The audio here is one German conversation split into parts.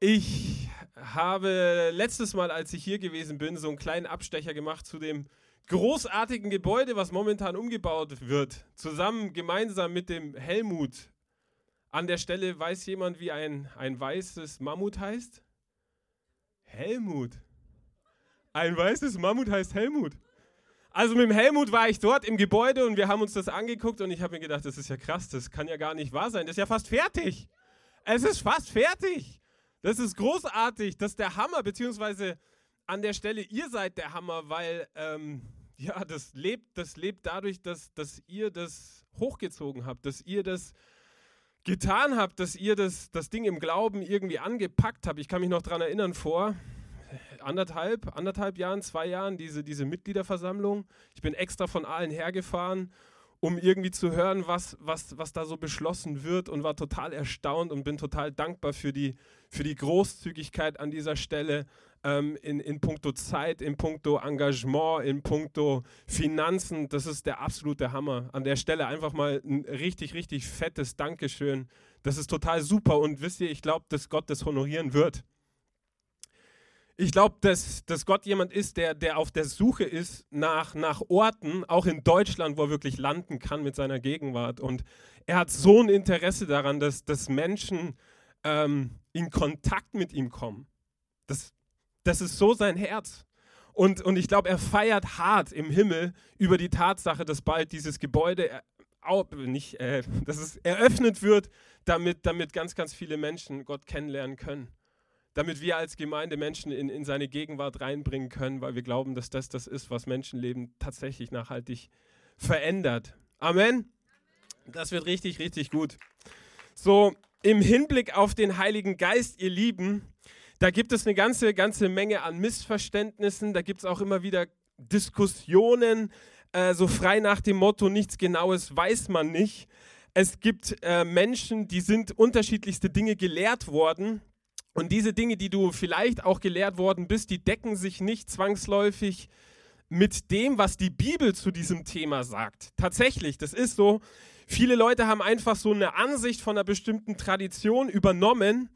Ich habe letztes Mal, als ich hier gewesen bin, so einen kleinen Abstecher gemacht zu dem großartigen Gebäude, was momentan umgebaut wird. Zusammen, gemeinsam mit dem Helmut. An der Stelle weiß jemand, wie ein, ein weißes Mammut heißt? Helmut. Ein weißes Mammut heißt Helmut. Also mit dem Helmut war ich dort im Gebäude und wir haben uns das angeguckt und ich habe mir gedacht, das ist ja krass, das kann ja gar nicht wahr sein. Das ist ja fast fertig. Es ist fast fertig. Das ist großartig, das ist der Hammer, beziehungsweise an der Stelle, ihr seid der Hammer, weil ähm, ja, das lebt, das lebt dadurch, dass, dass ihr das hochgezogen habt, dass ihr das getan habt, dass ihr das, das Ding im Glauben irgendwie angepackt habt. Ich kann mich noch daran erinnern, vor anderthalb, anderthalb Jahren, zwei Jahren, diese, diese Mitgliederversammlung. Ich bin extra von allen hergefahren um irgendwie zu hören, was, was, was da so beschlossen wird und war total erstaunt und bin total dankbar für die, für die Großzügigkeit an dieser Stelle ähm, in, in puncto Zeit, in puncto Engagement, in puncto Finanzen. Das ist der absolute Hammer. An der Stelle einfach mal ein richtig, richtig fettes Dankeschön. Das ist total super und wisst ihr, ich glaube, dass Gott das honorieren wird. Ich glaube, dass, dass Gott jemand ist, der, der auf der Suche ist nach, nach Orten, auch in Deutschland, wo er wirklich landen kann mit seiner Gegenwart. Und er hat so ein Interesse daran, dass, dass Menschen ähm, in Kontakt mit ihm kommen. Das, das ist so sein Herz. Und, und ich glaube, er feiert hart im Himmel über die Tatsache, dass bald dieses Gebäude äh, nicht, äh, dass es eröffnet wird, damit, damit ganz, ganz viele Menschen Gott kennenlernen können damit wir als Gemeinde Menschen in, in seine Gegenwart reinbringen können, weil wir glauben, dass das das ist, was Menschenleben tatsächlich nachhaltig verändert. Amen. Das wird richtig, richtig gut. So, im Hinblick auf den Heiligen Geist, ihr Lieben, da gibt es eine ganze, ganze Menge an Missverständnissen. Da gibt es auch immer wieder Diskussionen, äh, so frei nach dem Motto, nichts Genaues weiß man nicht. Es gibt äh, Menschen, die sind unterschiedlichste Dinge gelehrt worden und diese Dinge, die du vielleicht auch gelehrt worden bist, die decken sich nicht zwangsläufig mit dem, was die Bibel zu diesem Thema sagt. Tatsächlich, das ist so. Viele Leute haben einfach so eine Ansicht von einer bestimmten Tradition übernommen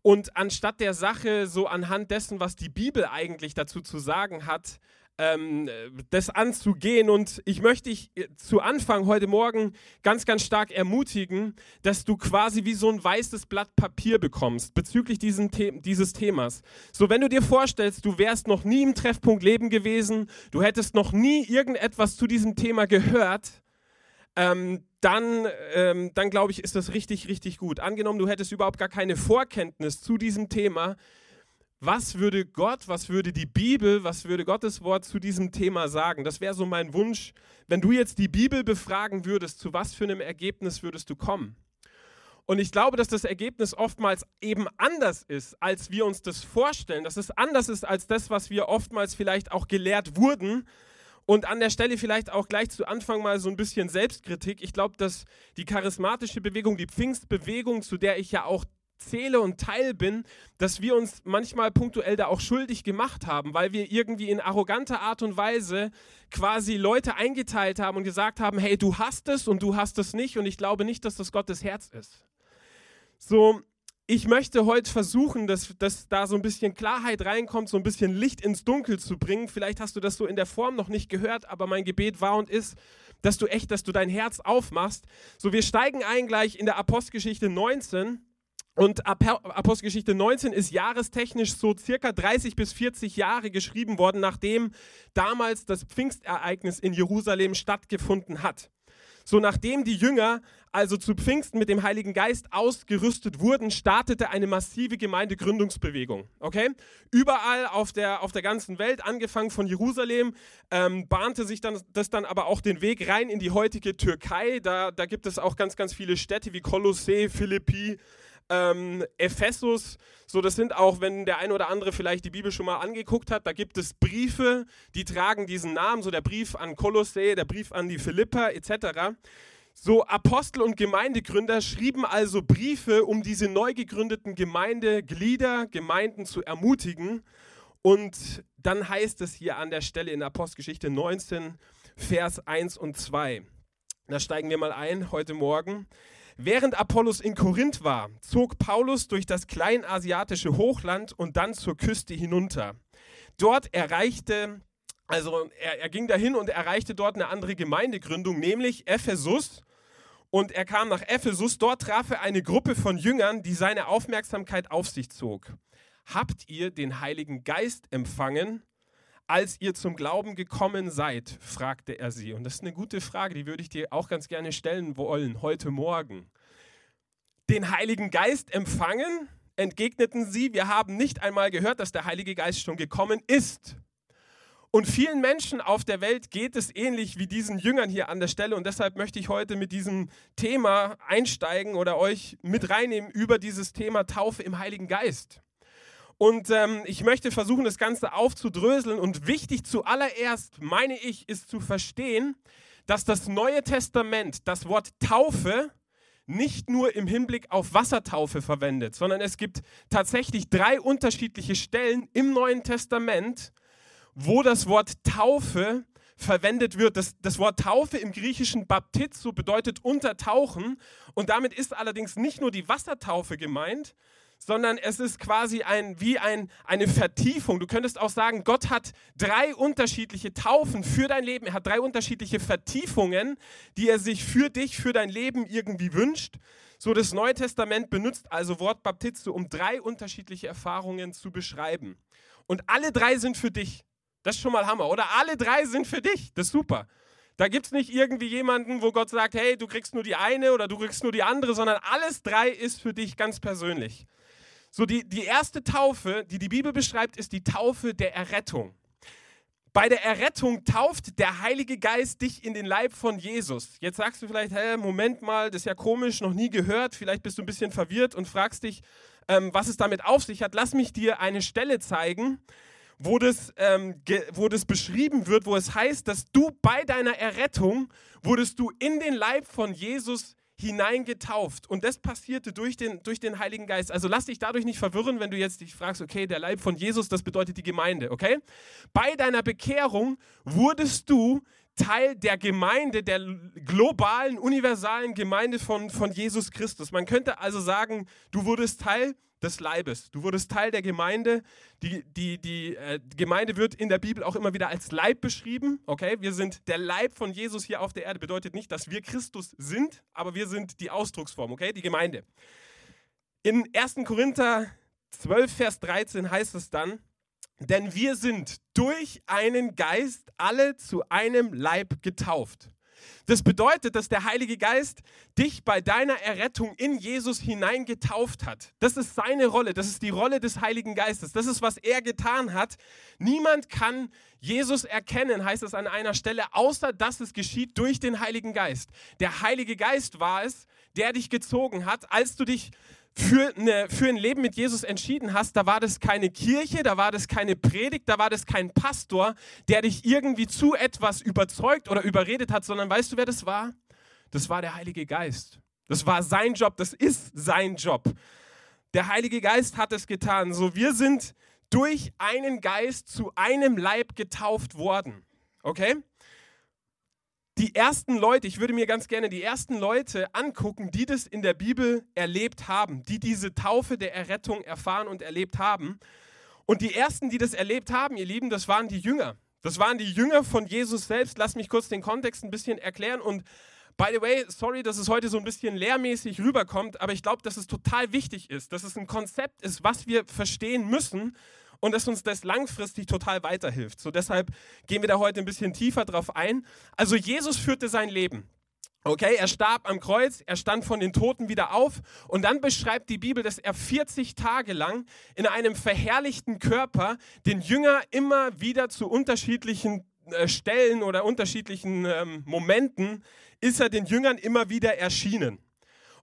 und anstatt der Sache so anhand dessen, was die Bibel eigentlich dazu zu sagen hat, ähm, das anzugehen. Und ich möchte dich äh, zu Anfang heute Morgen ganz, ganz stark ermutigen, dass du quasi wie so ein weißes Blatt Papier bekommst bezüglich diesen The dieses Themas. So, wenn du dir vorstellst, du wärst noch nie im Treffpunkt Leben gewesen, du hättest noch nie irgendetwas zu diesem Thema gehört, ähm, dann, ähm, dann glaube ich, ist das richtig, richtig gut. Angenommen, du hättest überhaupt gar keine Vorkenntnis zu diesem Thema, was würde Gott, was würde die Bibel, was würde Gottes Wort zu diesem Thema sagen? Das wäre so mein Wunsch. Wenn du jetzt die Bibel befragen würdest, zu was für einem Ergebnis würdest du kommen? Und ich glaube, dass das Ergebnis oftmals eben anders ist, als wir uns das vorstellen. Dass es anders ist als das, was wir oftmals vielleicht auch gelehrt wurden. Und an der Stelle vielleicht auch gleich zu Anfang mal so ein bisschen Selbstkritik. Ich glaube, dass die charismatische Bewegung, die Pfingstbewegung, zu der ich ja auch zähle und Teil bin, dass wir uns manchmal punktuell da auch schuldig gemacht haben, weil wir irgendwie in arroganter Art und Weise quasi Leute eingeteilt haben und gesagt haben, hey, du hast es und du hast es nicht und ich glaube nicht, dass das Gottes Herz ist. So, ich möchte heute versuchen, dass, dass da so ein bisschen Klarheit reinkommt, so ein bisschen Licht ins Dunkel zu bringen. Vielleicht hast du das so in der Form noch nicht gehört, aber mein Gebet war und ist, dass du echt, dass du dein Herz aufmachst. So, wir steigen ein gleich in der Apostelgeschichte 19 und Apostelgeschichte 19 ist jahrestechnisch so circa 30 bis 40 Jahre geschrieben worden, nachdem damals das Pfingstereignis in Jerusalem stattgefunden hat. So nachdem die Jünger also zu Pfingsten mit dem Heiligen Geist ausgerüstet wurden, startete eine massive Gemeindegründungsbewegung. Okay? Überall auf der, auf der ganzen Welt, angefangen von Jerusalem, ähm, bahnte sich dann, das dann aber auch den Weg rein in die heutige Türkei. Da, da gibt es auch ganz, ganz viele Städte wie Kolossee, Philippi, ähm, Ephesus, so das sind auch, wenn der ein oder andere vielleicht die Bibel schon mal angeguckt hat, da gibt es Briefe, die tragen diesen Namen, so der Brief an Kolossä, der Brief an die Philipper etc. So Apostel und Gemeindegründer schrieben also Briefe, um diese neu gegründeten Gemeindeglieder, Gemeinden zu ermutigen. Und dann heißt es hier an der Stelle in Apostelgeschichte 19, Vers 1 und 2. Da steigen wir mal ein heute Morgen. Während Apollos in Korinth war, zog Paulus durch das kleinasiatische Hochland und dann zur Küste hinunter. Dort erreichte, also er, er ging dahin und erreichte dort eine andere Gemeindegründung, nämlich Ephesus. Und er kam nach Ephesus. Dort traf er eine Gruppe von Jüngern, die seine Aufmerksamkeit auf sich zog. Habt ihr den Heiligen Geist empfangen, als ihr zum Glauben gekommen seid? fragte er sie. Und das ist eine gute Frage, die würde ich dir auch ganz gerne stellen wollen, heute Morgen. Den Heiligen Geist empfangen? Entgegneten sie, wir haben nicht einmal gehört, dass der Heilige Geist schon gekommen ist. Und vielen Menschen auf der Welt geht es ähnlich wie diesen Jüngern hier an der Stelle. Und deshalb möchte ich heute mit diesem Thema einsteigen oder euch mit reinnehmen über dieses Thema Taufe im Heiligen Geist. Und ähm, ich möchte versuchen, das Ganze aufzudröseln. Und wichtig zuallererst, meine ich, ist zu verstehen, dass das Neue Testament das Wort Taufe nicht nur im Hinblick auf Wassertaufe verwendet, sondern es gibt tatsächlich drei unterschiedliche Stellen im Neuen Testament, wo das Wort Taufe verwendet wird. Das, das Wort Taufe im griechischen Baptizo bedeutet untertauchen und damit ist allerdings nicht nur die Wassertaufe gemeint, sondern es ist quasi ein, wie ein, eine Vertiefung. Du könntest auch sagen, Gott hat drei unterschiedliche Taufen für dein Leben. Er hat drei unterschiedliche Vertiefungen, die er sich für dich, für dein Leben irgendwie wünscht. So, das Neue Testament benutzt also Wort Baptizo, um drei unterschiedliche Erfahrungen zu beschreiben. Und alle drei sind für dich. Das ist schon mal Hammer, oder? Alle drei sind für dich. Das ist super. Da gibt es nicht irgendwie jemanden, wo Gott sagt, hey, du kriegst nur die eine oder du kriegst nur die andere, sondern alles drei ist für dich ganz persönlich. So, die, die erste Taufe, die die Bibel beschreibt, ist die Taufe der Errettung. Bei der Errettung tauft der Heilige Geist dich in den Leib von Jesus. Jetzt sagst du vielleicht, hey, Moment mal, das ist ja komisch, noch nie gehört. Vielleicht bist du ein bisschen verwirrt und fragst dich, ähm, was es damit auf sich hat. Lass mich dir eine Stelle zeigen, wo das, ähm, wo das beschrieben wird, wo es heißt, dass du bei deiner Errettung wurdest du in den Leib von Jesus hineingetauft. Und das passierte durch den, durch den Heiligen Geist. Also lass dich dadurch nicht verwirren, wenn du jetzt dich fragst, okay, der Leib von Jesus, das bedeutet die Gemeinde, okay? Bei deiner Bekehrung wurdest du Teil der Gemeinde, der globalen, universalen Gemeinde von, von Jesus Christus. Man könnte also sagen, du wurdest Teil des Leibes. Du wurdest Teil der Gemeinde. Die, die, die äh, Gemeinde wird in der Bibel auch immer wieder als Leib beschrieben. Okay, wir sind der Leib von Jesus hier auf der Erde. Bedeutet nicht, dass wir Christus sind, aber wir sind die Ausdrucksform. Okay, die Gemeinde. In 1. Korinther 12, Vers 13 heißt es dann, denn wir sind durch einen Geist alle zu einem Leib getauft. Das bedeutet, dass der Heilige Geist dich bei deiner Errettung in Jesus hineingetauft hat. Das ist seine Rolle, das ist die Rolle des Heiligen Geistes. Das ist, was er getan hat. Niemand kann Jesus erkennen, heißt es an einer Stelle, außer dass es geschieht durch den Heiligen Geist. Der Heilige Geist war es, der dich gezogen hat, als du dich für, eine, für ein Leben mit Jesus entschieden hast, da war das keine Kirche, da war das keine Predigt, da war das kein Pastor, der dich irgendwie zu etwas überzeugt oder überredet hat, sondern weißt du, wer das war? Das war der Heilige Geist. Das war sein Job, das ist sein Job. Der Heilige Geist hat es getan. So, wir sind durch einen Geist zu einem Leib getauft worden. Okay? Die ersten Leute, ich würde mir ganz gerne die ersten Leute angucken, die das in der Bibel erlebt haben, die diese Taufe der Errettung erfahren und erlebt haben. Und die ersten, die das erlebt haben, ihr Lieben, das waren die Jünger. Das waren die Jünger von Jesus selbst. Lass mich kurz den Kontext ein bisschen erklären. Und by the way, sorry, dass es heute so ein bisschen lehrmäßig rüberkommt, aber ich glaube, dass es total wichtig ist, dass es ein Konzept ist, was wir verstehen müssen und dass uns das langfristig total weiterhilft. So deshalb gehen wir da heute ein bisschen tiefer drauf ein. Also Jesus führte sein Leben. Okay, er starb am Kreuz, er stand von den Toten wieder auf und dann beschreibt die Bibel, dass er 40 Tage lang in einem verherrlichten Körper den Jünger immer wieder zu unterschiedlichen äh, Stellen oder unterschiedlichen ähm, Momenten ist er den Jüngern immer wieder erschienen.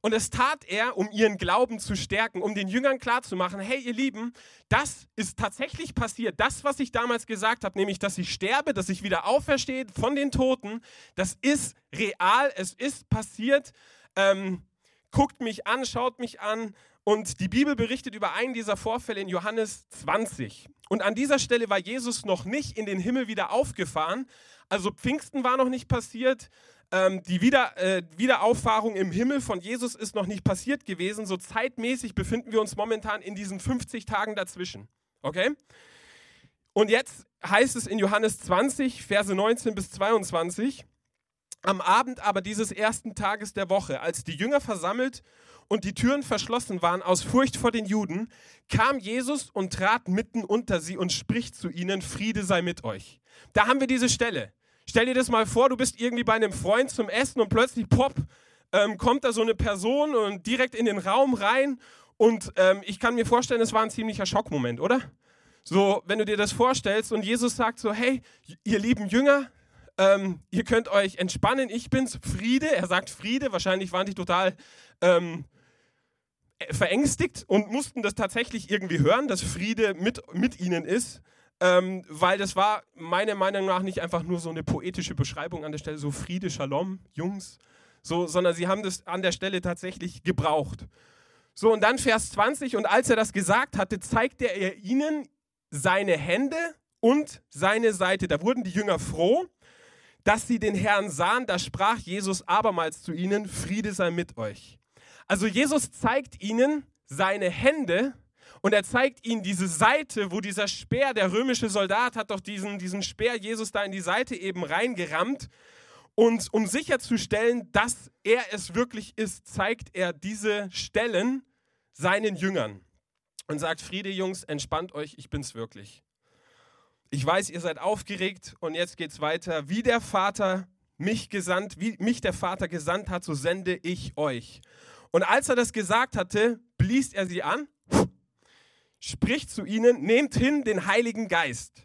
Und das tat er, um ihren Glauben zu stärken, um den Jüngern klarzumachen, hey ihr Lieben, das ist tatsächlich passiert. Das, was ich damals gesagt habe, nämlich, dass ich sterbe, dass ich wieder auferstehe von den Toten, das ist real, es ist passiert. Ähm, guckt mich an, schaut mich an. Und die Bibel berichtet über einen dieser Vorfälle in Johannes 20. Und an dieser Stelle war Jesus noch nicht in den Himmel wieder aufgefahren. Also Pfingsten war noch nicht passiert. Ähm, die Wieder, äh, Wiederauffahrung im Himmel von Jesus ist noch nicht passiert gewesen. So zeitmäßig befinden wir uns momentan in diesen 50 Tagen dazwischen. Okay? Und jetzt heißt es in Johannes 20, Verse 19 bis 22, am Abend aber dieses ersten Tages der Woche, als die Jünger versammelt und die Türen verschlossen waren aus Furcht vor den Juden, kam Jesus und trat mitten unter sie und spricht zu ihnen, Friede sei mit euch. Da haben wir diese Stelle. Stell dir das mal vor, du bist irgendwie bei einem Freund zum Essen und plötzlich, pop, ähm, kommt da so eine Person und direkt in den Raum rein. Und ähm, ich kann mir vorstellen, es war ein ziemlicher Schockmoment, oder? So, wenn du dir das vorstellst und Jesus sagt so, hey, ihr lieben Jünger, ähm, ihr könnt euch entspannen, ich bin's, Friede. Er sagt Friede, wahrscheinlich waren die total ähm, verängstigt und mussten das tatsächlich irgendwie hören, dass Friede mit, mit ihnen ist ähm, weil das war meiner Meinung nach nicht einfach nur so eine poetische Beschreibung an der Stelle, so Friede, Shalom, Jungs, so, sondern sie haben das an der Stelle tatsächlich gebraucht. So, und dann Vers 20, und als er das gesagt hatte, zeigte er ihnen seine Hände und seine Seite. Da wurden die Jünger froh, dass sie den Herrn sahen. Da sprach Jesus abermals zu ihnen, Friede sei mit euch. Also Jesus zeigt ihnen seine Hände und er zeigt ihnen diese Seite, wo dieser Speer, der römische Soldat hat doch diesen, diesen Speer Jesus da in die Seite eben reingerammt. Und um sicherzustellen, dass er es wirklich ist, zeigt er diese Stellen seinen Jüngern und sagt, Friede Jungs, entspannt euch, ich bin's wirklich. Ich weiß, ihr seid aufgeregt und jetzt geht's weiter. Wie der Vater mich gesandt, wie mich der Vater gesandt hat, so sende ich euch. Und als er das gesagt hatte, blies er sie an spricht zu ihnen, nehmt hin den Heiligen Geist.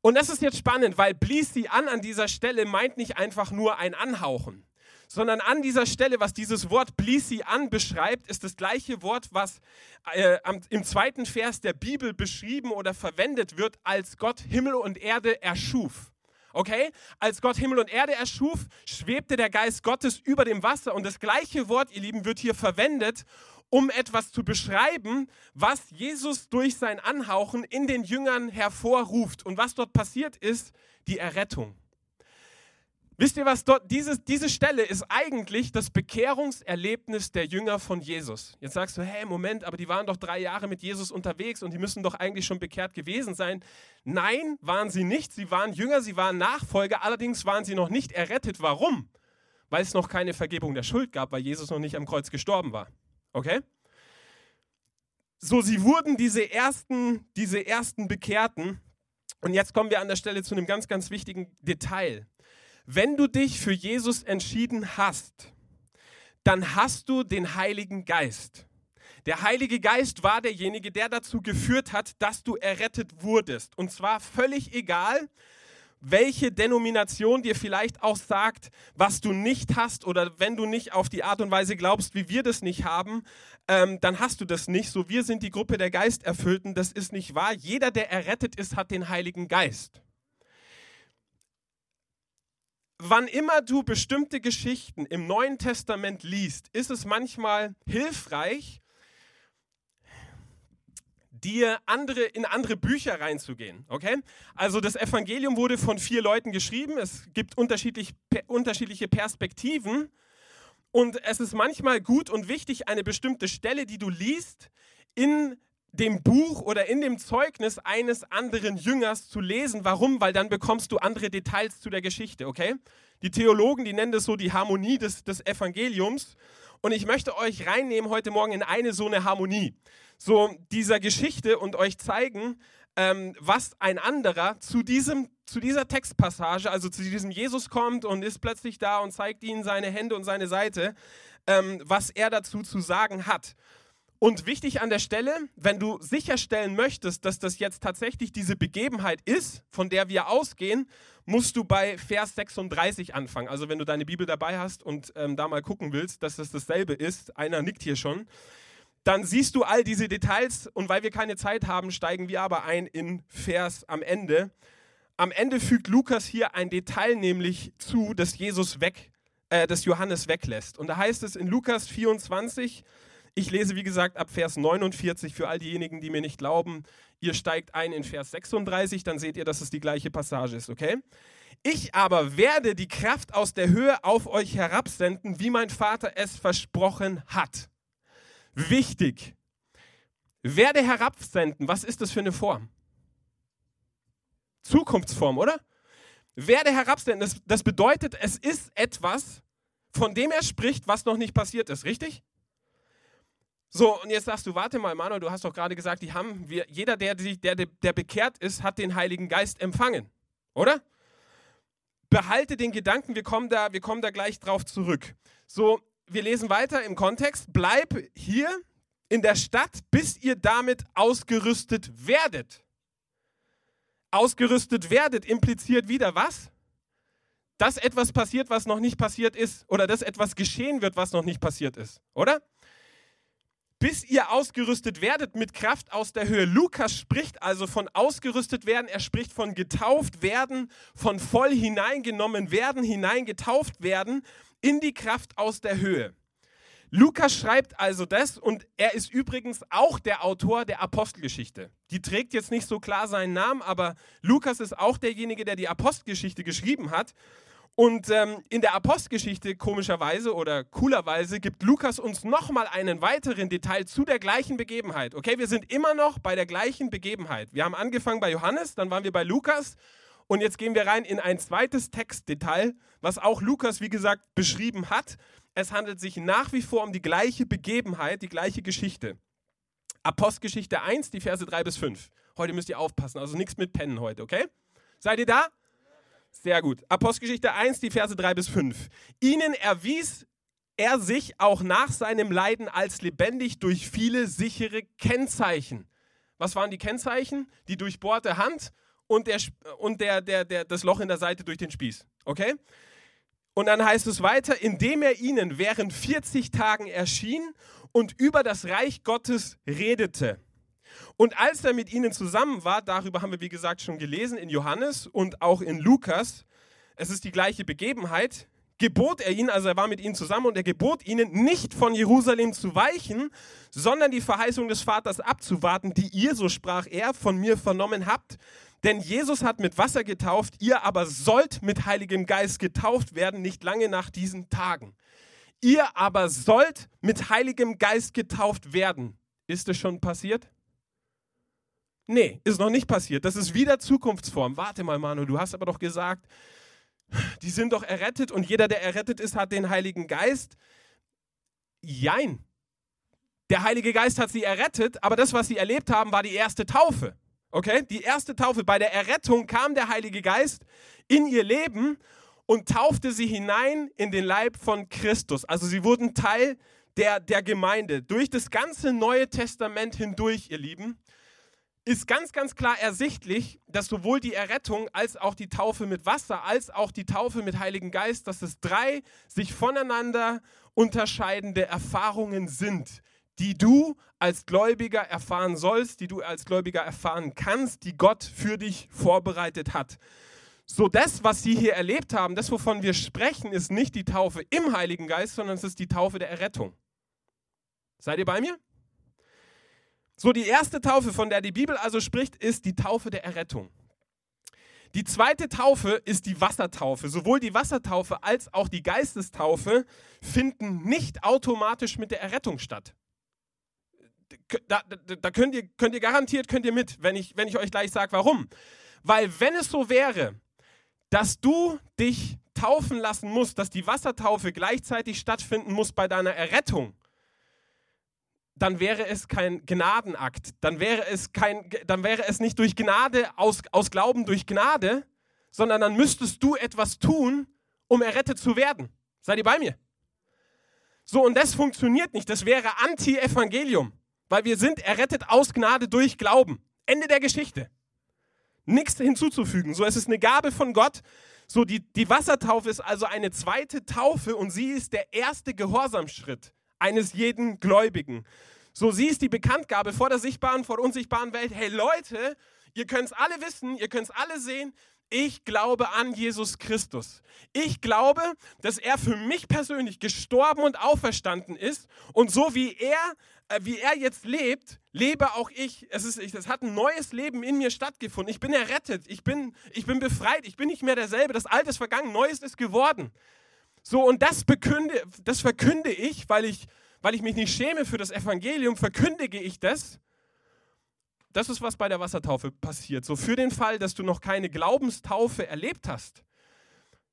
Und das ist jetzt spannend, weil blies sie an an dieser Stelle meint nicht einfach nur ein Anhauchen, sondern an dieser Stelle, was dieses Wort blies sie an beschreibt, ist das gleiche Wort, was äh, im zweiten Vers der Bibel beschrieben oder verwendet wird, als Gott Himmel und Erde erschuf. Okay? Als Gott Himmel und Erde erschuf, schwebte der Geist Gottes über dem Wasser. Und das gleiche Wort, ihr Lieben, wird hier verwendet, um etwas zu beschreiben, was Jesus durch sein Anhauchen in den Jüngern hervorruft. Und was dort passiert ist, die Errettung. Wisst ihr, was dort, dieses, diese Stelle ist eigentlich das Bekehrungserlebnis der Jünger von Jesus. Jetzt sagst du, hey, Moment, aber die waren doch drei Jahre mit Jesus unterwegs und die müssen doch eigentlich schon bekehrt gewesen sein. Nein, waren sie nicht. Sie waren Jünger, sie waren Nachfolger, allerdings waren sie noch nicht errettet. Warum? Weil es noch keine Vergebung der Schuld gab, weil Jesus noch nicht am Kreuz gestorben war. Okay? So, sie wurden diese ersten, diese ersten Bekehrten. Und jetzt kommen wir an der Stelle zu einem ganz, ganz wichtigen Detail. Wenn du dich für Jesus entschieden hast, dann hast du den Heiligen Geist. Der Heilige Geist war derjenige, der dazu geführt hat, dass du errettet wurdest. Und zwar völlig egal, welche Denomination dir vielleicht auch sagt, was du nicht hast oder wenn du nicht auf die Art und Weise glaubst, wie wir das nicht haben, ähm, dann hast du das nicht. So, wir sind die Gruppe der Geisterfüllten, das ist nicht wahr. Jeder, der errettet ist, hat den Heiligen Geist. Wann immer du bestimmte Geschichten im Neuen Testament liest, ist es manchmal hilfreich, dir andere, in andere Bücher reinzugehen. Okay? Also das Evangelium wurde von vier Leuten geschrieben. Es gibt unterschiedlich, unterschiedliche Perspektiven. Und es ist manchmal gut und wichtig, eine bestimmte Stelle, die du liest, in dem Buch oder in dem Zeugnis eines anderen Jüngers zu lesen. Warum? Weil dann bekommst du andere Details zu der Geschichte, okay? Die Theologen, die nennen das so die Harmonie des, des Evangeliums. Und ich möchte euch reinnehmen heute Morgen in eine so eine Harmonie so dieser Geschichte und euch zeigen, ähm, was ein anderer zu, diesem, zu dieser Textpassage, also zu diesem Jesus kommt und ist plötzlich da und zeigt ihnen seine Hände und seine Seite, ähm, was er dazu zu sagen hat. Und wichtig an der Stelle, wenn du sicherstellen möchtest, dass das jetzt tatsächlich diese Begebenheit ist, von der wir ausgehen, musst du bei Vers 36 anfangen. Also wenn du deine Bibel dabei hast und ähm, da mal gucken willst, dass das dasselbe ist, einer nickt hier schon dann siehst du all diese Details und weil wir keine Zeit haben, steigen wir aber ein in Vers am Ende. Am Ende fügt Lukas hier ein Detail nämlich zu, das Jesus weg, äh, das Johannes weglässt. Und da heißt es in Lukas 24, ich lese wie gesagt ab Vers 49 für all diejenigen, die mir nicht glauben. Ihr steigt ein in Vers 36, dann seht ihr, dass es die gleiche Passage ist, okay? Ich aber werde die Kraft aus der Höhe auf euch herabsenden, wie mein Vater es versprochen hat. Wichtig. Werde herabsenden, was ist das für eine Form? Zukunftsform, oder? Werde herabsenden, das, das bedeutet, es ist etwas, von dem er spricht, was noch nicht passiert ist, richtig? So, und jetzt sagst du, warte mal, Manuel, du hast doch gerade gesagt, die haben, wir, jeder, der, der, der bekehrt ist, hat den Heiligen Geist empfangen, oder? behalte den Gedanken, wir kommen da, wir kommen da gleich drauf zurück. So, wir lesen weiter im Kontext. Bleib hier in der Stadt, bis ihr damit ausgerüstet werdet. Ausgerüstet werdet impliziert wieder was? Dass etwas passiert, was noch nicht passiert ist. Oder dass etwas geschehen wird, was noch nicht passiert ist. Oder? Bis ihr ausgerüstet werdet mit Kraft aus der Höhe. Lukas spricht also von ausgerüstet werden, er spricht von getauft werden, von voll hineingenommen werden, hineingetauft werden in die Kraft aus der Höhe. Lukas schreibt also das und er ist übrigens auch der Autor der Apostelgeschichte. Die trägt jetzt nicht so klar seinen Namen, aber Lukas ist auch derjenige, der die Apostelgeschichte geschrieben hat. Und ähm, in der Apostelgeschichte, komischerweise oder coolerweise, gibt Lukas uns nochmal einen weiteren Detail zu der gleichen Begebenheit. Okay, wir sind immer noch bei der gleichen Begebenheit. Wir haben angefangen bei Johannes, dann waren wir bei Lukas und jetzt gehen wir rein in ein zweites Textdetail, was auch Lukas, wie gesagt, beschrieben hat. Es handelt sich nach wie vor um die gleiche Begebenheit, die gleiche Geschichte. Apostelgeschichte 1, die Verse 3 bis 5. Heute müsst ihr aufpassen, also nichts mit Pennen heute, okay? Seid ihr da? Sehr gut. Apostelgeschichte 1, die Verse 3 bis 5. Ihnen erwies er sich auch nach seinem Leiden als lebendig durch viele sichere Kennzeichen. Was waren die Kennzeichen? Die durchbohrte Hand und, der, und der, der, der, das Loch in der Seite durch den Spieß. Okay? Und dann heißt es weiter, indem er ihnen während 40 Tagen erschien und über das Reich Gottes redete. Und als er mit ihnen zusammen war, darüber haben wir wie gesagt schon gelesen in Johannes und auch in Lukas, es ist die gleiche Begebenheit, gebot er ihnen, also er war mit ihnen zusammen und er gebot ihnen, nicht von Jerusalem zu weichen, sondern die Verheißung des Vaters abzuwarten, die ihr, so sprach er, von mir vernommen habt. Denn Jesus hat mit Wasser getauft, ihr aber sollt mit Heiligem Geist getauft werden, nicht lange nach diesen Tagen. Ihr aber sollt mit Heiligem Geist getauft werden. Ist es schon passiert? Nee, ist noch nicht passiert. Das ist wieder Zukunftsform. Warte mal, Manu, du hast aber doch gesagt, die sind doch errettet und jeder, der errettet ist, hat den Heiligen Geist. Jein. Der Heilige Geist hat sie errettet, aber das, was sie erlebt haben, war die erste Taufe. Okay? Die erste Taufe. Bei der Errettung kam der Heilige Geist in ihr Leben und taufte sie hinein in den Leib von Christus. Also sie wurden Teil der, der Gemeinde. Durch das ganze Neue Testament hindurch, ihr Lieben, ist ganz, ganz klar ersichtlich, dass sowohl die Errettung als auch die Taufe mit Wasser, als auch die Taufe mit Heiligen Geist, dass es drei sich voneinander unterscheidende Erfahrungen sind, die du als Gläubiger erfahren sollst, die du als Gläubiger erfahren kannst, die Gott für dich vorbereitet hat. So das, was sie hier erlebt haben, das, wovon wir sprechen, ist nicht die Taufe im Heiligen Geist, sondern es ist die Taufe der Errettung. Seid ihr bei mir? So, die erste Taufe, von der die Bibel also spricht, ist die Taufe der Errettung. Die zweite Taufe ist die Wassertaufe. Sowohl die Wassertaufe als auch die Geistestaufe finden nicht automatisch mit der Errettung statt. Da, da, da könnt, ihr, könnt ihr garantiert, könnt ihr mit, wenn ich, wenn ich euch gleich sage, warum. Weil wenn es so wäre, dass du dich taufen lassen musst, dass die Wassertaufe gleichzeitig stattfinden muss bei deiner Errettung, dann wäre es kein Gnadenakt. Dann wäre es, kein, dann wäre es nicht durch Gnade, aus, aus Glauben durch Gnade, sondern dann müsstest du etwas tun, um errettet zu werden. Seid ihr bei mir? So, und das funktioniert nicht. Das wäre Anti-Evangelium, weil wir sind errettet aus Gnade durch Glauben. Ende der Geschichte. Nichts hinzuzufügen. So, es ist eine Gabe von Gott. So, die, die Wassertaufe ist also eine zweite Taufe und sie ist der erste Gehorsamsschritt eines jeden Gläubigen. So sie ist die Bekanntgabe vor der sichtbaren, vor der unsichtbaren Welt. Hey Leute, ihr könnt es alle wissen, ihr könnt es alle sehen. ich glaube an Jesus Christus. Ich glaube, dass er für mich persönlich gestorben und auferstanden ist und so wie er äh, wie er jetzt lebt, lebe auch ich. Es, ist, es hat ein neues Leben in mir stattgefunden. Ich bin errettet, ich bin, ich bin befreit, ich bin nicht mehr derselbe. Das Alte ist vergangen, Neues ist geworden. So, und das, bekünde, das verkünde ich, weil ich, weil ich mich nicht schäme für das Evangelium, verkündige ich das. Das ist, was bei der Wassertaufe passiert. So, für den Fall, dass du noch keine Glaubenstaufe erlebt hast,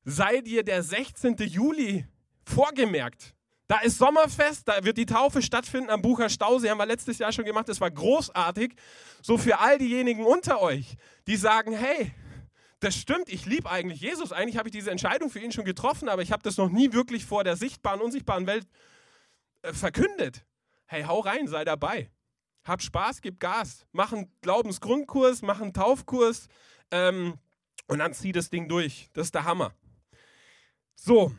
sei dir der 16. Juli vorgemerkt. Da ist Sommerfest, da wird die Taufe stattfinden am Bucher Stausee, haben wir letztes Jahr schon gemacht, das war großartig. So für all diejenigen unter euch, die sagen, hey, das stimmt, ich liebe eigentlich Jesus, eigentlich habe ich diese Entscheidung für ihn schon getroffen, aber ich habe das noch nie wirklich vor der sichtbaren, unsichtbaren Welt äh, verkündet. Hey, hau rein, sei dabei. Hab Spaß, gib Gas. Mach einen Glaubensgrundkurs, mach einen Taufkurs ähm, und dann zieh das Ding durch. Das ist der Hammer. So,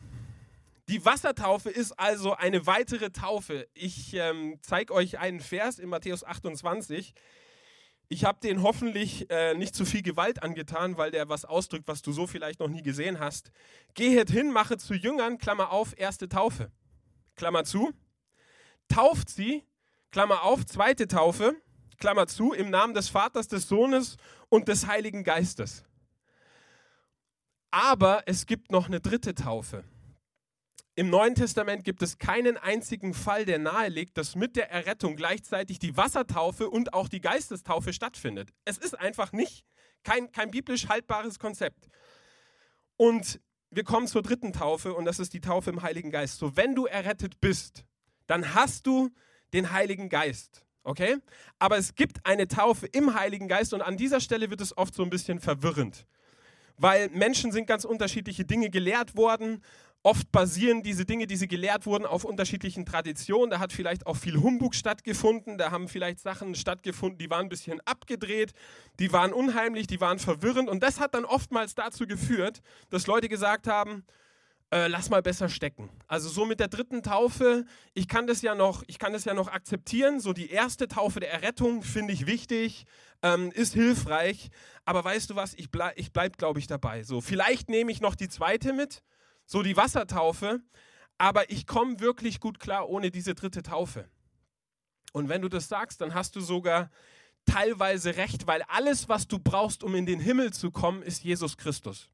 die Wassertaufe ist also eine weitere Taufe. Ich ähm, zeige euch einen Vers in Matthäus 28. Ich habe den hoffentlich äh, nicht zu viel Gewalt angetan, weil der was ausdrückt, was du so vielleicht noch nie gesehen hast. Gehet hin, mache zu Jüngern, Klammer auf, erste Taufe, Klammer zu. Tauft sie, Klammer auf, zweite Taufe, Klammer zu, im Namen des Vaters, des Sohnes und des Heiligen Geistes. Aber es gibt noch eine dritte Taufe. Im Neuen Testament gibt es keinen einzigen Fall, der nahelegt, dass mit der Errettung gleichzeitig die Wassertaufe und auch die Geistestaufe stattfindet. Es ist einfach nicht kein, kein biblisch haltbares Konzept. Und wir kommen zur dritten Taufe und das ist die Taufe im Heiligen Geist. So, wenn du errettet bist, dann hast du den Heiligen Geist. Okay? Aber es gibt eine Taufe im Heiligen Geist und an dieser Stelle wird es oft so ein bisschen verwirrend. Weil Menschen sind ganz unterschiedliche Dinge gelehrt worden Oft basieren diese Dinge, die sie gelehrt wurden, auf unterschiedlichen Traditionen. Da hat vielleicht auch viel Humbug stattgefunden. Da haben vielleicht Sachen stattgefunden, die waren ein bisschen abgedreht, die waren unheimlich, die waren verwirrend. Und das hat dann oftmals dazu geführt, dass Leute gesagt haben, äh, lass mal besser stecken. Also so mit der dritten Taufe, ich kann das ja noch, ich kann das ja noch akzeptieren. So die erste Taufe der Errettung finde ich wichtig, ähm, ist hilfreich. Aber weißt du was? Ich bleib, ich bleib, glaube ich, dabei. So vielleicht nehme ich noch die zweite mit so die Wassertaufe, aber ich komme wirklich gut klar ohne diese dritte Taufe. Und wenn du das sagst, dann hast du sogar teilweise recht, weil alles, was du brauchst, um in den Himmel zu kommen, ist Jesus Christus.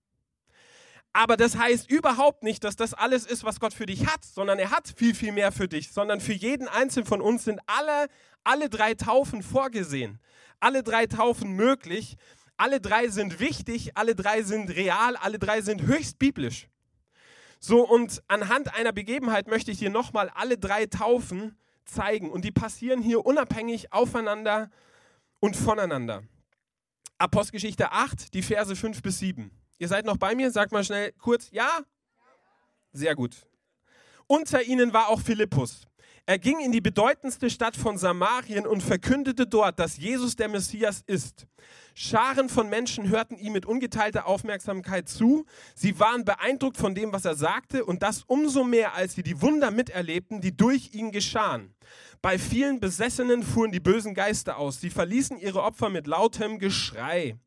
Aber das heißt überhaupt nicht, dass das alles ist, was Gott für dich hat, sondern er hat viel, viel mehr für dich, sondern für jeden Einzelnen von uns sind alle, alle drei Taufen vorgesehen. Alle drei Taufen möglich. Alle drei sind wichtig, alle drei sind real, alle drei sind höchst biblisch. So, und anhand einer Begebenheit möchte ich dir nochmal alle drei Taufen zeigen. Und die passieren hier unabhängig aufeinander und voneinander. Apostelgeschichte 8, die Verse 5 bis 7. Ihr seid noch bei mir? Sagt mal schnell kurz, ja? Sehr gut. Unter ihnen war auch Philippus. Er ging in die bedeutendste Stadt von Samarien und verkündete dort, dass Jesus der Messias ist. Scharen von Menschen hörten ihm mit ungeteilter Aufmerksamkeit zu. Sie waren beeindruckt von dem, was er sagte, und das umso mehr, als sie die Wunder miterlebten, die durch ihn geschahen. Bei vielen Besessenen fuhren die bösen Geister aus. Sie verließen ihre Opfer mit lautem Geschrei.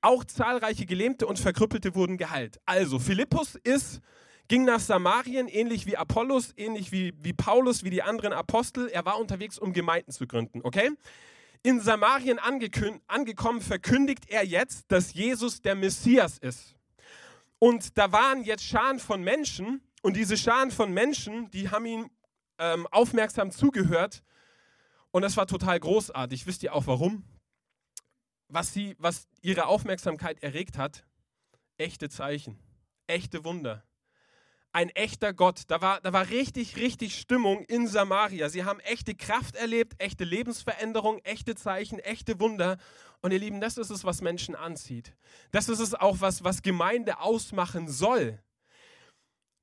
Auch zahlreiche Gelähmte und Verkrüppelte wurden geheilt. Also, Philippus ist ging nach Samarien, ähnlich wie Apollos, ähnlich wie, wie Paulus, wie die anderen Apostel. Er war unterwegs, um Gemeinden zu gründen, okay? In Samarien angekommen, verkündigt er jetzt, dass Jesus der Messias ist. Und da waren jetzt Scharen von Menschen und diese Scharen von Menschen, die haben ihm ähm, aufmerksam zugehört und das war total großartig. Wisst ihr auch warum? Was, sie, was ihre Aufmerksamkeit erregt hat? Echte Zeichen, echte Wunder ein echter Gott. Da war, da war richtig, richtig Stimmung in Samaria. Sie haben echte Kraft erlebt, echte Lebensveränderung, echte Zeichen, echte Wunder. Und ihr Lieben, das ist es, was Menschen anzieht. Das ist es auch, was, was Gemeinde ausmachen soll.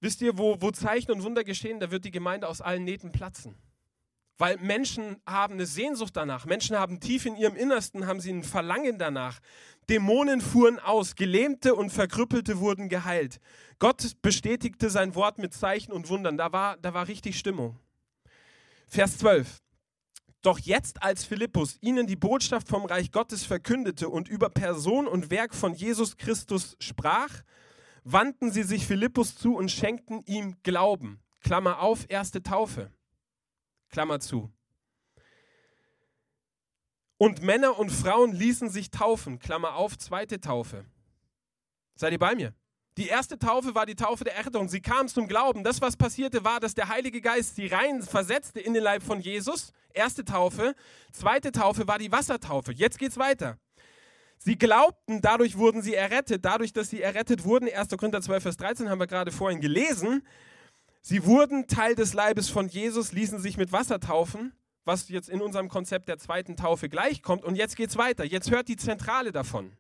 Wisst ihr, wo, wo Zeichen und Wunder geschehen, da wird die Gemeinde aus allen Nähten platzen. Weil Menschen haben eine Sehnsucht danach. Menschen haben tief in ihrem Innersten, haben sie ein Verlangen danach. Dämonen fuhren aus, Gelähmte und Verkrüppelte wurden geheilt. Gott bestätigte sein Wort mit Zeichen und Wundern. Da war, da war richtig Stimmung. Vers 12. Doch jetzt, als Philippus ihnen die Botschaft vom Reich Gottes verkündete und über Person und Werk von Jesus Christus sprach, wandten sie sich Philippus zu und schenkten ihm Glauben. Klammer auf, erste Taufe. Klammer zu. Und Männer und Frauen ließen sich taufen. Klammer auf, zweite Taufe. Seid ihr bei mir? Die erste Taufe war die Taufe der Errettung. Sie kam zum Glauben. Das, was passierte, war, dass der Heilige Geist sie rein versetzte in den Leib von Jesus. Erste Taufe. Zweite Taufe war die Wassertaufe. Jetzt geht's weiter. Sie glaubten, dadurch wurden sie errettet. Dadurch, dass sie errettet wurden, 1. Korinther 12, Vers 13 haben wir gerade vorhin gelesen. Sie wurden Teil des Leibes von Jesus, ließen sich mit Wasser taufen was jetzt in unserem Konzept der zweiten Taufe gleichkommt. Und jetzt geht es weiter. Jetzt hört die Zentrale davon.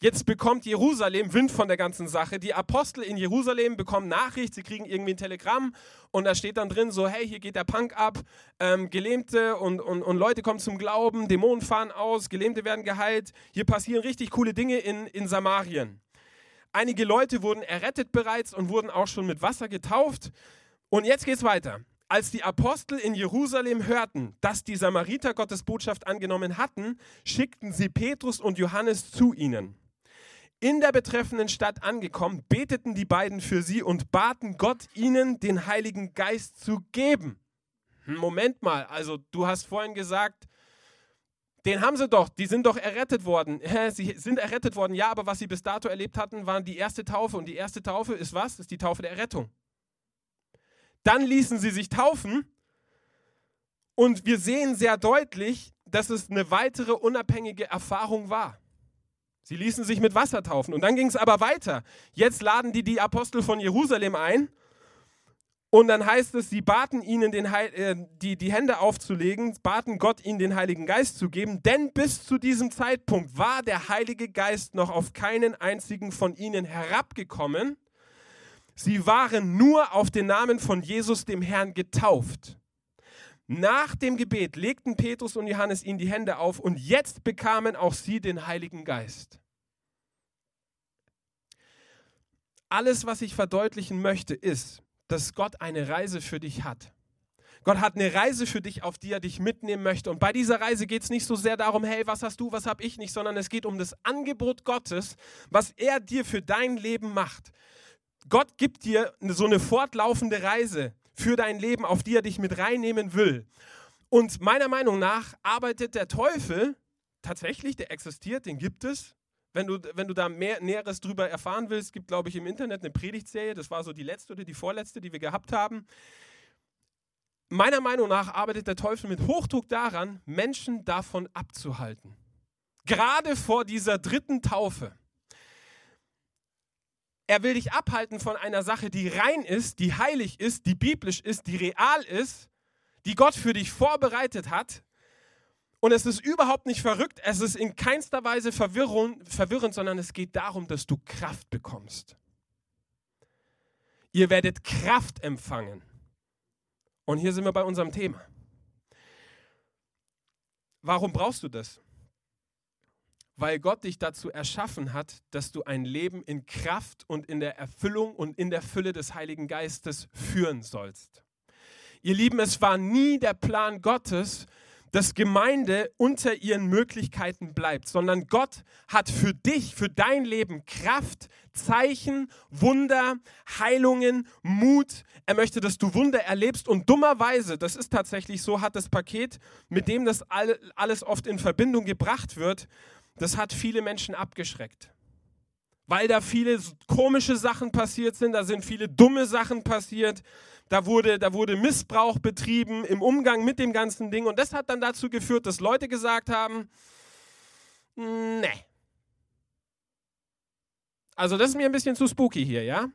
Jetzt bekommt Jerusalem Wind von der ganzen Sache. Die Apostel in Jerusalem bekommen Nachricht, sie kriegen irgendwie ein Telegramm und da steht dann drin so, hey, hier geht der Punk ab, ähm, Gelähmte und, und, und Leute kommen zum Glauben, Dämonen fahren aus, Gelähmte werden geheilt. Hier passieren richtig coole Dinge in, in Samarien. Einige Leute wurden errettet bereits und wurden auch schon mit Wasser getauft. Und jetzt geht es weiter. Als die Apostel in Jerusalem hörten, dass die Samariter Gottes Botschaft angenommen hatten, schickten sie Petrus und Johannes zu ihnen. In der betreffenden Stadt angekommen, beteten die beiden für sie und baten Gott, ihnen den Heiligen Geist zu geben. Hm, Moment mal, also du hast vorhin gesagt, den haben sie doch, die sind doch errettet worden. Sie sind errettet worden, ja, aber was sie bis dato erlebt hatten, waren die erste Taufe. Und die erste Taufe ist was? Ist die Taufe der Errettung. Dann ließen sie sich taufen. Und wir sehen sehr deutlich, dass es eine weitere unabhängige Erfahrung war. Sie ließen sich mit Wasser taufen. Und dann ging es aber weiter. Jetzt laden die die Apostel von Jerusalem ein. Und dann heißt es, sie baten ihnen den Heil, äh, die, die Hände aufzulegen, baten Gott ihnen den Heiligen Geist zu geben, denn bis zu diesem Zeitpunkt war der Heilige Geist noch auf keinen einzigen von ihnen herabgekommen Sie waren nur auf den Namen von Jesus dem Herrn getauft. Nach dem Gebet legten Petrus und Johannes ihnen die Hände auf und jetzt bekamen auch sie den Heiligen Geist. Alles, was ich verdeutlichen möchte, ist, dass Gott eine Reise für dich hat. Gott hat eine Reise für dich, auf die er dich mitnehmen möchte. Und bei dieser Reise geht es nicht so sehr darum, hey, was hast du, was habe ich nicht, sondern es geht um das Angebot Gottes, was er dir für dein Leben macht. Gott gibt dir so eine fortlaufende Reise für dein Leben, auf die er dich mit reinnehmen will. Und meiner Meinung nach arbeitet der Teufel tatsächlich, der existiert, den gibt es. Wenn du, wenn du da mehr Näheres drüber erfahren willst, gibt, glaube ich, im Internet eine Predigtserie. Das war so die letzte oder die vorletzte, die wir gehabt haben. Meiner Meinung nach arbeitet der Teufel mit Hochdruck daran, Menschen davon abzuhalten. Gerade vor dieser dritten Taufe. Er will dich abhalten von einer Sache, die rein ist, die heilig ist, die biblisch ist, die real ist, die Gott für dich vorbereitet hat. Und es ist überhaupt nicht verrückt, es ist in keinster Weise verwirrend, sondern es geht darum, dass du Kraft bekommst. Ihr werdet Kraft empfangen. Und hier sind wir bei unserem Thema. Warum brauchst du das? Weil Gott dich dazu erschaffen hat, dass du ein Leben in Kraft und in der Erfüllung und in der Fülle des Heiligen Geistes führen sollst. Ihr Lieben, es war nie der Plan Gottes, dass Gemeinde unter ihren Möglichkeiten bleibt, sondern Gott hat für dich, für dein Leben Kraft, Zeichen, Wunder, Heilungen, Mut. Er möchte, dass du Wunder erlebst und dummerweise, das ist tatsächlich so, hat das Paket, mit dem das alles oft in Verbindung gebracht wird, das hat viele Menschen abgeschreckt. Weil da viele komische Sachen passiert sind, da sind viele dumme Sachen passiert, da wurde, da wurde Missbrauch betrieben im Umgang mit dem ganzen Ding und das hat dann dazu geführt, dass Leute gesagt haben, nee. Also das ist mir ein bisschen zu spooky hier, ja?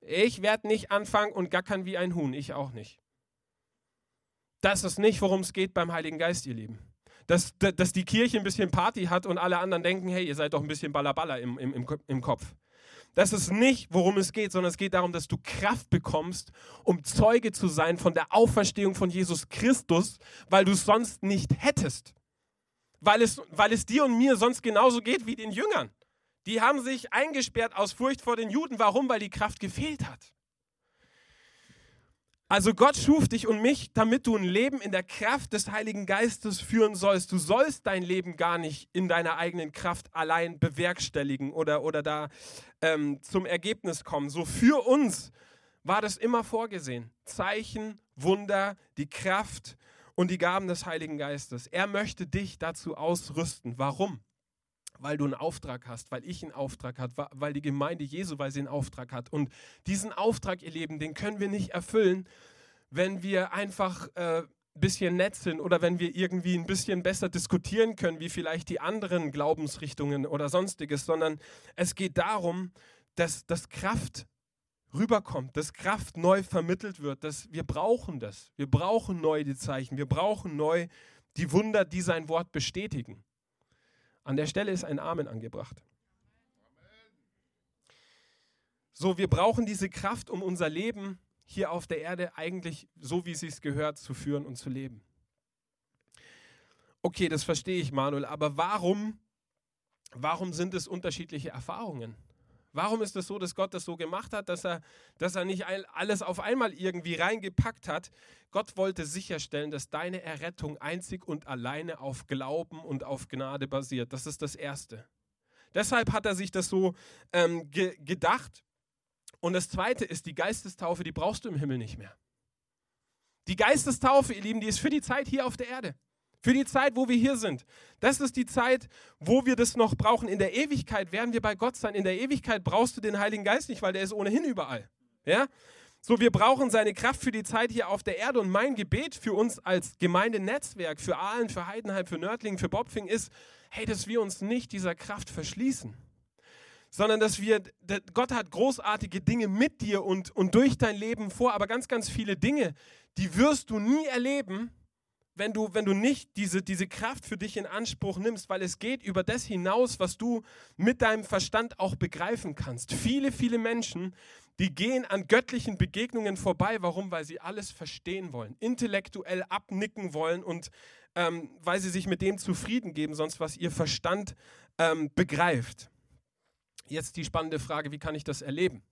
Ich werde nicht anfangen und gackern wie ein Huhn, ich auch nicht. Das ist nicht, worum es geht beim Heiligen Geist, ihr Lieben dass, dass die Kirche ein bisschen Party hat und alle anderen denken, hey, ihr seid doch ein bisschen Ballaballa im, im, im, Kopf. Das ist nicht, worum es geht, sondern es geht darum, dass du Kraft bekommst, um Zeuge zu sein von der Auferstehung von Jesus Christus, weil du es sonst nicht hättest. Weil es, weil es dir und mir sonst genauso geht wie den Jüngern. Die haben sich eingesperrt aus Furcht vor den Juden. Warum? Weil die Kraft gefehlt hat. Also Gott schuf dich und mich, damit du ein Leben in der Kraft des Heiligen Geistes führen sollst. Du sollst dein Leben gar nicht in deiner eigenen Kraft allein bewerkstelligen oder, oder da ähm, zum Ergebnis kommen. So für uns war das immer vorgesehen. Zeichen, Wunder, die Kraft und die Gaben des Heiligen Geistes. Er möchte dich dazu ausrüsten. Warum? Weil du einen Auftrag hast, weil ich einen Auftrag habe, weil die Gemeinde Jesu, weil sie einen Auftrag hat. Und diesen Auftrag, ihr Leben, den können wir nicht erfüllen, wenn wir einfach äh, ein bisschen nett sind oder wenn wir irgendwie ein bisschen besser diskutieren können, wie vielleicht die anderen Glaubensrichtungen oder sonstiges, sondern es geht darum, dass, dass Kraft rüberkommt, dass Kraft neu vermittelt wird, dass wir brauchen das. Wir brauchen neu die Zeichen, wir brauchen neu die Wunder, die sein Wort bestätigen. An der Stelle ist ein Amen angebracht. So, wir brauchen diese Kraft, um unser Leben hier auf der Erde eigentlich so, wie es sich gehört, zu führen und zu leben. Okay, das verstehe ich, Manuel, aber warum, warum sind es unterschiedliche Erfahrungen? Warum ist es so, dass Gott das so gemacht hat, dass er, dass er nicht alles auf einmal irgendwie reingepackt hat? Gott wollte sicherstellen, dass deine Errettung einzig und alleine auf Glauben und auf Gnade basiert. Das ist das Erste. Deshalb hat er sich das so ähm, ge gedacht. Und das Zweite ist, die Geistestaufe, die brauchst du im Himmel nicht mehr. Die Geistestaufe, ihr Lieben, die ist für die Zeit hier auf der Erde. Für die Zeit, wo wir hier sind. Das ist die Zeit, wo wir das noch brauchen. In der Ewigkeit werden wir bei Gott sein. In der Ewigkeit brauchst du den Heiligen Geist nicht, weil der ist ohnehin überall. Ja? So, wir brauchen seine Kraft für die Zeit hier auf der Erde. Und mein Gebet für uns als Gemeindenetzwerk, für Aalen, für Heidenheim, für Nördlingen, für Bobfing ist, hey, dass wir uns nicht dieser Kraft verschließen sondern dass wir, Gott hat großartige Dinge mit dir und, und durch dein Leben vor, aber ganz, ganz viele Dinge, die wirst du nie erleben, wenn du, wenn du nicht diese, diese Kraft für dich in Anspruch nimmst, weil es geht über das hinaus, was du mit deinem Verstand auch begreifen kannst. Viele, viele Menschen, die gehen an göttlichen Begegnungen vorbei. Warum? Weil sie alles verstehen wollen, intellektuell abnicken wollen und ähm, weil sie sich mit dem zufrieden geben, sonst was ihr Verstand ähm, begreift. Jetzt die spannende Frage, wie kann ich das erleben?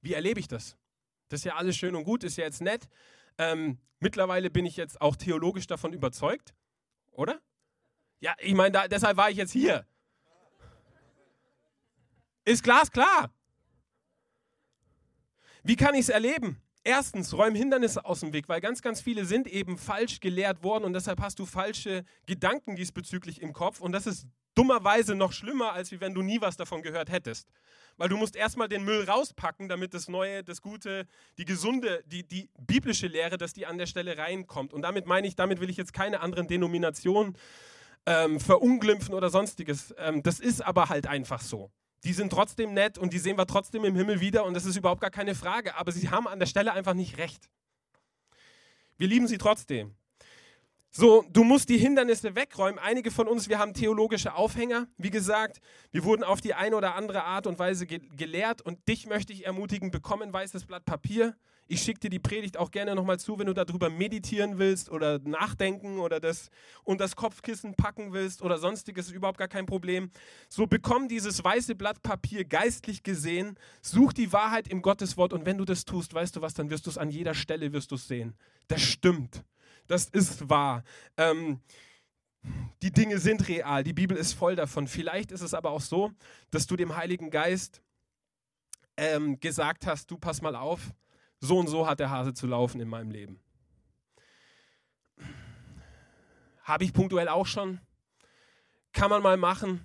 Wie erlebe ich das? Das ist ja alles schön und gut, ist ja jetzt nett, ähm, mittlerweile bin ich jetzt auch theologisch davon überzeugt, oder? Ja, ich meine, deshalb war ich jetzt hier. Ist glasklar. Wie kann ich es erleben? Erstens, räum Hindernisse aus dem Weg, weil ganz, ganz viele sind eben falsch gelehrt worden und deshalb hast du falsche Gedanken diesbezüglich im Kopf und das ist dummerweise noch schlimmer, als wenn du nie was davon gehört hättest weil du musst erstmal den Müll rauspacken, damit das Neue, das Gute, die gesunde, die, die biblische Lehre, dass die an der Stelle reinkommt. Und damit meine ich, damit will ich jetzt keine anderen Denominationen ähm, verunglimpfen oder sonstiges. Ähm, das ist aber halt einfach so. Die sind trotzdem nett und die sehen wir trotzdem im Himmel wieder und das ist überhaupt gar keine Frage. Aber sie haben an der Stelle einfach nicht recht. Wir lieben sie trotzdem. So, du musst die Hindernisse wegräumen. Einige von uns, wir haben theologische Aufhänger. Wie gesagt, wir wurden auf die eine oder andere Art und Weise ge gelehrt und dich möchte ich ermutigen, bekomm ein weißes Blatt Papier. Ich schicke dir die Predigt auch gerne nochmal zu, wenn du darüber meditieren willst oder nachdenken oder das und das Kopfkissen packen willst oder sonstiges, überhaupt gar kein Problem. So bekomm dieses weiße Blatt Papier geistlich gesehen, such die Wahrheit im Gotteswort und wenn du das tust, weißt du was, dann wirst du es an jeder Stelle wirst du sehen. Das stimmt das ist wahr. Ähm, die Dinge sind real, die Bibel ist voll davon. Vielleicht ist es aber auch so, dass du dem Heiligen Geist ähm, gesagt hast, du pass mal auf, so und so hat der Hase zu laufen in meinem Leben. Habe ich punktuell auch schon. Kann man mal machen,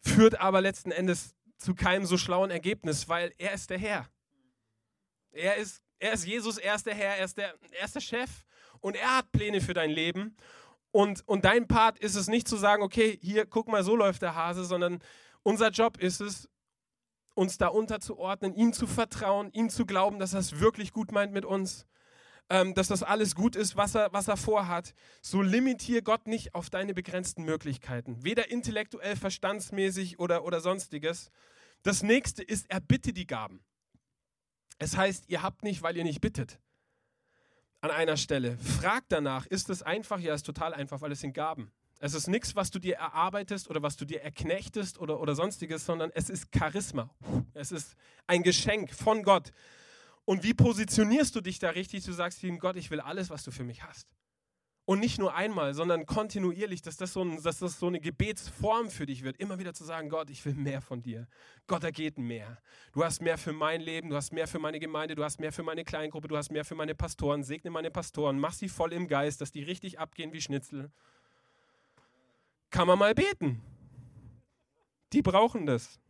führt aber letzten Endes zu keinem so schlauen Ergebnis, weil er ist der Herr. Er ist, er ist Jesus, er ist der Herr, er ist der, er ist der Chef und er hat Pläne für dein Leben. Und, und dein Part ist es nicht zu sagen, okay, hier, guck mal, so läuft der Hase, sondern unser Job ist es, uns da unterzuordnen, ihm zu vertrauen, ihm zu glauben, dass er es wirklich gut meint mit uns, ähm, dass das alles gut ist, was er, was er vorhat. So limitier Gott nicht auf deine begrenzten Möglichkeiten, weder intellektuell, verstandsmäßig oder, oder sonstiges. Das nächste ist, er bitte die Gaben. Es heißt, ihr habt nicht, weil ihr nicht bittet an einer Stelle. Frag danach, ist es einfach? Ja, ist total einfach, weil es sind Gaben. Es ist nichts, was du dir erarbeitest oder was du dir erknechtest oder, oder sonstiges, sondern es ist Charisma. Es ist ein Geschenk von Gott. Und wie positionierst du dich da richtig? Du sagst ihm, Gott, ich will alles, was du für mich hast. Und nicht nur einmal, sondern kontinuierlich, dass das, so ein, dass das so eine Gebetsform für dich wird. Immer wieder zu sagen, Gott, ich will mehr von dir. Gott, da geht mehr. Du hast mehr für mein Leben, du hast mehr für meine Gemeinde, du hast mehr für meine Kleingruppe, du hast mehr für meine Pastoren. Segne meine Pastoren, mach sie voll im Geist, dass die richtig abgehen wie Schnitzel. Kann man mal beten. Die brauchen das.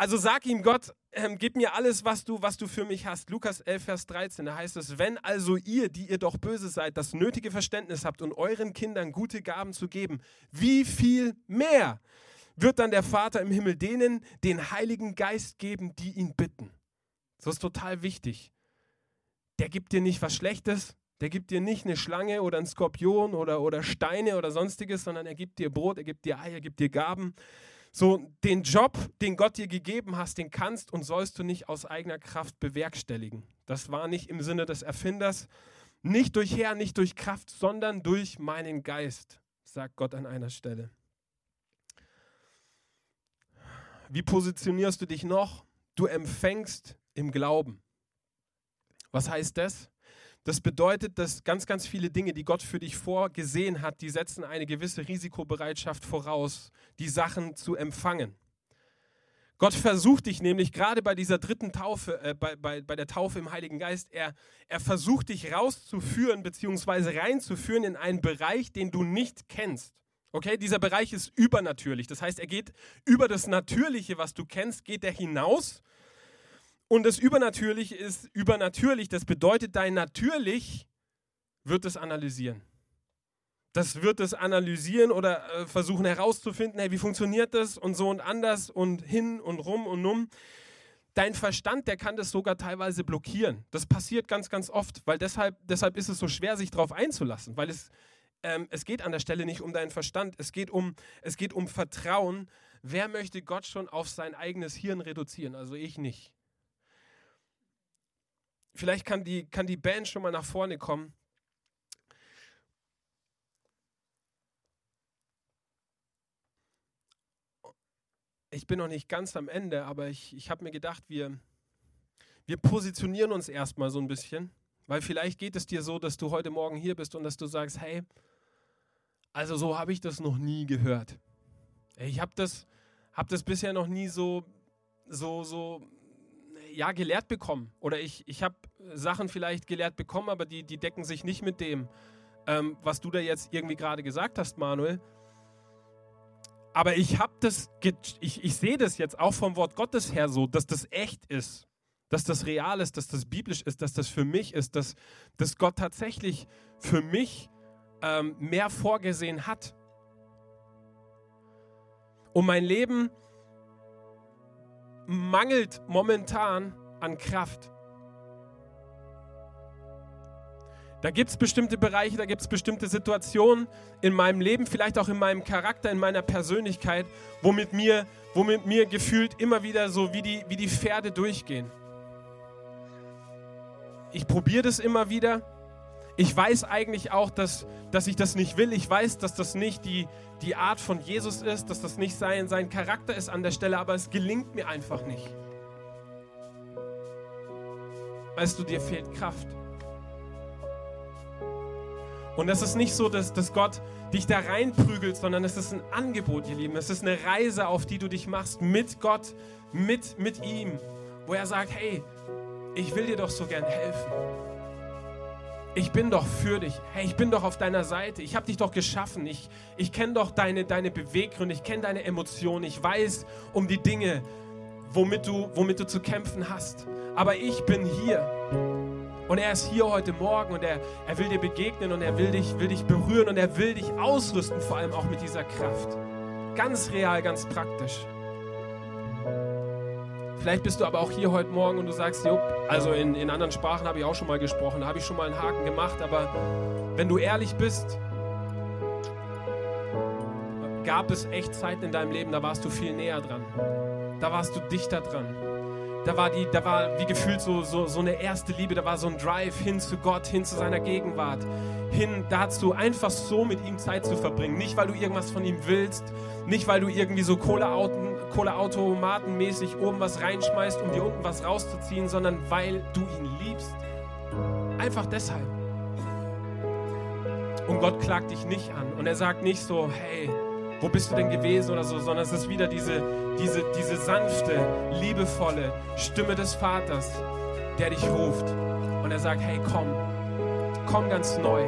Also sag ihm Gott, ähm, gib mir alles, was du, was du für mich hast. Lukas 11, Vers 13, da heißt es, wenn also ihr, die ihr doch böse seid, das nötige Verständnis habt und euren Kindern gute Gaben zu geben, wie viel mehr wird dann der Vater im Himmel denen den Heiligen Geist geben, die ihn bitten. Das ist total wichtig. Der gibt dir nicht was Schlechtes, der gibt dir nicht eine Schlange oder einen Skorpion oder, oder Steine oder sonstiges, sondern er gibt dir Brot, er gibt dir Eier, er gibt dir Gaben. So, den Job, den Gott dir gegeben hast, den kannst und sollst du nicht aus eigener Kraft bewerkstelligen. Das war nicht im Sinne des Erfinders, nicht durch Herr, nicht durch Kraft, sondern durch meinen Geist, sagt Gott an einer Stelle. Wie positionierst du dich noch? Du empfängst im Glauben. Was heißt das? Das bedeutet, dass ganz, ganz viele Dinge, die Gott für dich vorgesehen hat, die setzen eine gewisse Risikobereitschaft voraus, die Sachen zu empfangen. Gott versucht dich nämlich gerade bei dieser dritten Taufe, äh, bei, bei, bei der Taufe im Heiligen Geist, er, er versucht dich rauszuführen bzw. reinzuführen in einen Bereich, den du nicht kennst. Okay, dieser Bereich ist übernatürlich. Das heißt, er geht über das Natürliche, was du kennst, geht er hinaus und das Übernatürliche ist übernatürlich. Das bedeutet, dein Natürlich wird es analysieren. Das wird es analysieren oder äh, versuchen herauszufinden, hey, wie funktioniert das und so und anders und hin und rum und um. Dein Verstand, der kann das sogar teilweise blockieren. Das passiert ganz, ganz oft, weil deshalb, deshalb ist es so schwer, sich darauf einzulassen, weil es, ähm, es geht an der Stelle nicht um deinen Verstand, es geht um, es geht um Vertrauen. Wer möchte Gott schon auf sein eigenes Hirn reduzieren? Also ich nicht. Vielleicht kann die, kann die Band schon mal nach vorne kommen. Ich bin noch nicht ganz am Ende, aber ich, ich habe mir gedacht, wir, wir positionieren uns erstmal so ein bisschen, weil vielleicht geht es dir so, dass du heute Morgen hier bist und dass du sagst, hey, also so habe ich das noch nie gehört. Ich habe das, hab das bisher noch nie so, so, so ja, gelehrt bekommen. Oder ich, ich habe Sachen vielleicht gelehrt bekommen, aber die, die decken sich nicht mit dem, ähm, was du da jetzt irgendwie gerade gesagt hast, Manuel. Aber ich habe das, ich, ich sehe das jetzt auch vom Wort Gottes her so, dass das echt ist, dass das real ist, dass das biblisch ist, dass das für mich ist, dass, dass Gott tatsächlich für mich ähm, mehr vorgesehen hat. Und mein Leben mangelt momentan an Kraft. Da gibt es bestimmte Bereiche, da gibt es bestimmte Situationen in meinem Leben, vielleicht auch in meinem Charakter, in meiner Persönlichkeit, womit mir, womit mir gefühlt immer wieder so wie die, wie die Pferde durchgehen. Ich probiere das immer wieder. Ich weiß eigentlich auch, dass, dass ich das nicht will. Ich weiß, dass das nicht die, die Art von Jesus ist, dass das nicht sein, sein Charakter ist an der Stelle, aber es gelingt mir einfach nicht. Weißt du, dir fehlt Kraft. Und es ist nicht so, dass, dass Gott dich da reinprügelt, sondern es ist ein Angebot, ihr Lieben. Es ist eine Reise, auf die du dich machst mit Gott, mit, mit ihm, wo er sagt, hey, ich will dir doch so gern helfen ich bin doch für dich. Hey, ich bin doch auf deiner Seite. Ich habe dich doch geschaffen. Ich, ich kenne doch deine, deine Beweggründe. Ich kenne deine Emotionen. Ich weiß um die Dinge, womit du, womit du zu kämpfen hast. Aber ich bin hier. Und er ist hier heute Morgen und er, er will dir begegnen und er will dich, will dich berühren und er will dich ausrüsten, vor allem auch mit dieser Kraft. Ganz real, ganz praktisch. Vielleicht bist du aber auch hier heute Morgen und du sagst, jo, also in, in anderen Sprachen habe ich auch schon mal gesprochen, habe ich schon mal einen Haken gemacht, aber wenn du ehrlich bist, gab es echt Zeiten in deinem Leben, da warst du viel näher dran. Da warst du dichter dran. da war, die, da war wie gefühlt so, so, so eine erste Liebe, da war so ein Drive hin zu Gott, hin zu seiner Gegenwart, hin dazu, einfach so mit ihm Zeit zu verbringen. Nicht, weil du irgendwas von ihm willst, nicht, weil du irgendwie so Kohleautomatenmäßig oben was reinschmeißt, um dir unten was rauszuziehen, sondern weil du ihn liebst. Einfach deshalb. Und Gott klagt dich nicht an. Und er sagt nicht so, hey, wo bist du denn gewesen oder so, sondern es ist wieder diese, diese, diese sanfte, liebevolle Stimme des Vaters, der dich ruft. Und er sagt, hey, komm, komm ganz neu.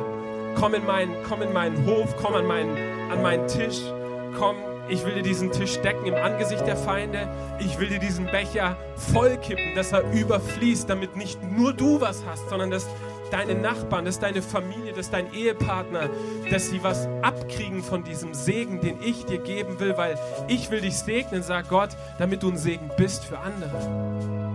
Komm in meinen, komm in meinen Hof, komm an meinen, an meinen Tisch, komm, ich will dir diesen Tisch decken im Angesicht der Feinde. Ich will dir diesen Becher vollkippen, dass er überfließt, damit nicht nur du was hast, sondern dass deine Nachbarn, dass deine Familie, dass dein Ehepartner, dass sie was abkriegen von diesem Segen, den ich dir geben will, weil ich will dich segnen, sagt Gott, damit du ein Segen bist für andere.